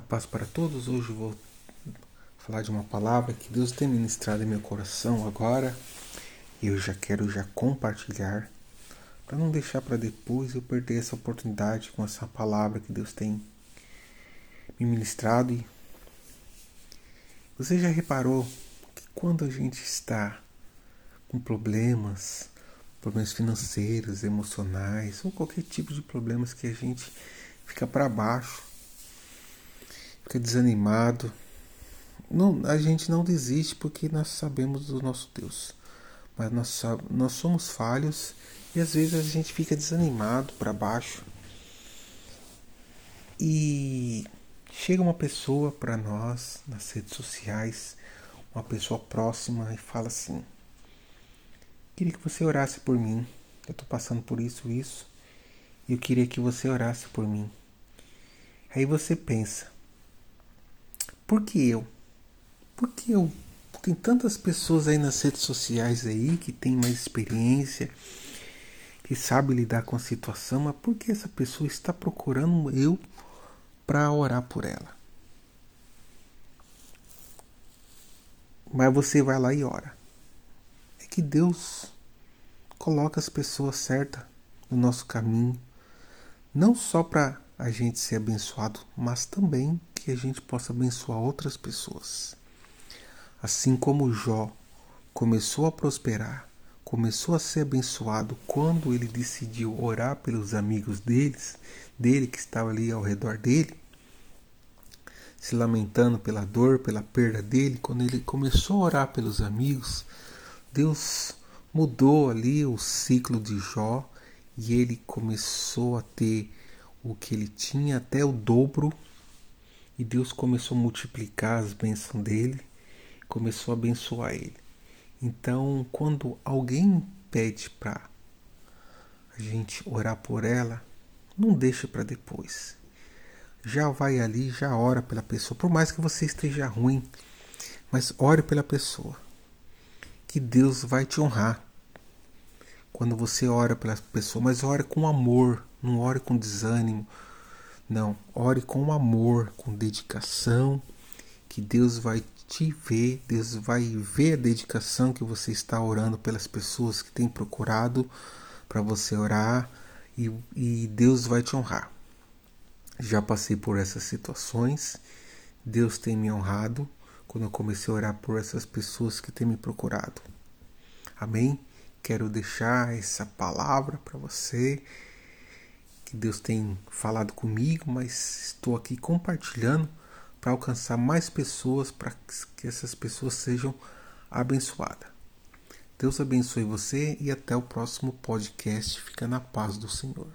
A paz para todos. Hoje vou falar de uma palavra que Deus tem ministrado em meu coração agora. E eu já quero já compartilhar para não deixar para depois eu perder essa oportunidade com essa palavra que Deus tem me ministrado. E você já reparou que quando a gente está com problemas, problemas financeiros, emocionais ou qualquer tipo de problemas que a gente fica para baixo, fica desanimado. Não, a gente não desiste porque nós sabemos do nosso Deus. Mas nós, nós somos falhos e às vezes a gente fica desanimado para baixo. E chega uma pessoa para nós nas redes sociais, uma pessoa próxima e fala assim: Queria que você orasse por mim. Eu estou passando por isso, isso. E eu queria que você orasse por mim. Aí você pensa: por que eu? Por que eu? Tem tantas pessoas aí nas redes sociais aí que tem mais experiência, que sabe lidar com a situação, mas por que essa pessoa está procurando eu para orar por ela? Mas você vai lá e ora. É que Deus coloca as pessoas certas no nosso caminho, não só para a gente ser abençoado, mas também que a gente possa abençoar outras pessoas. Assim como Jó começou a prosperar, começou a ser abençoado quando ele decidiu orar pelos amigos deles, dele que estava ali ao redor dele, se lamentando pela dor, pela perda dele, quando ele começou a orar pelos amigos, Deus mudou ali o ciclo de Jó e ele começou a ter o que ele tinha até o dobro e Deus começou a multiplicar as bênçãos dele, começou a abençoar ele. Então, quando alguém pede para a gente orar por ela, não deixa para depois. Já vai ali, já ora pela pessoa, por mais que você esteja ruim, mas ore pela pessoa. Que Deus vai te honrar. Quando você ora pela pessoa, mas ore com amor, não ore com desânimo, não, ore com amor, com dedicação, que Deus vai te ver, Deus vai ver a dedicação que você está orando pelas pessoas que têm procurado para você orar e, e Deus vai te honrar. Já passei por essas situações, Deus tem me honrado quando eu comecei a orar por essas pessoas que têm me procurado. Amém? Quero deixar essa palavra para você que Deus tem falado comigo, mas estou aqui compartilhando para alcançar mais pessoas, para que essas pessoas sejam abençoadas. Deus abençoe você e até o próximo podcast. Fica na paz do Senhor.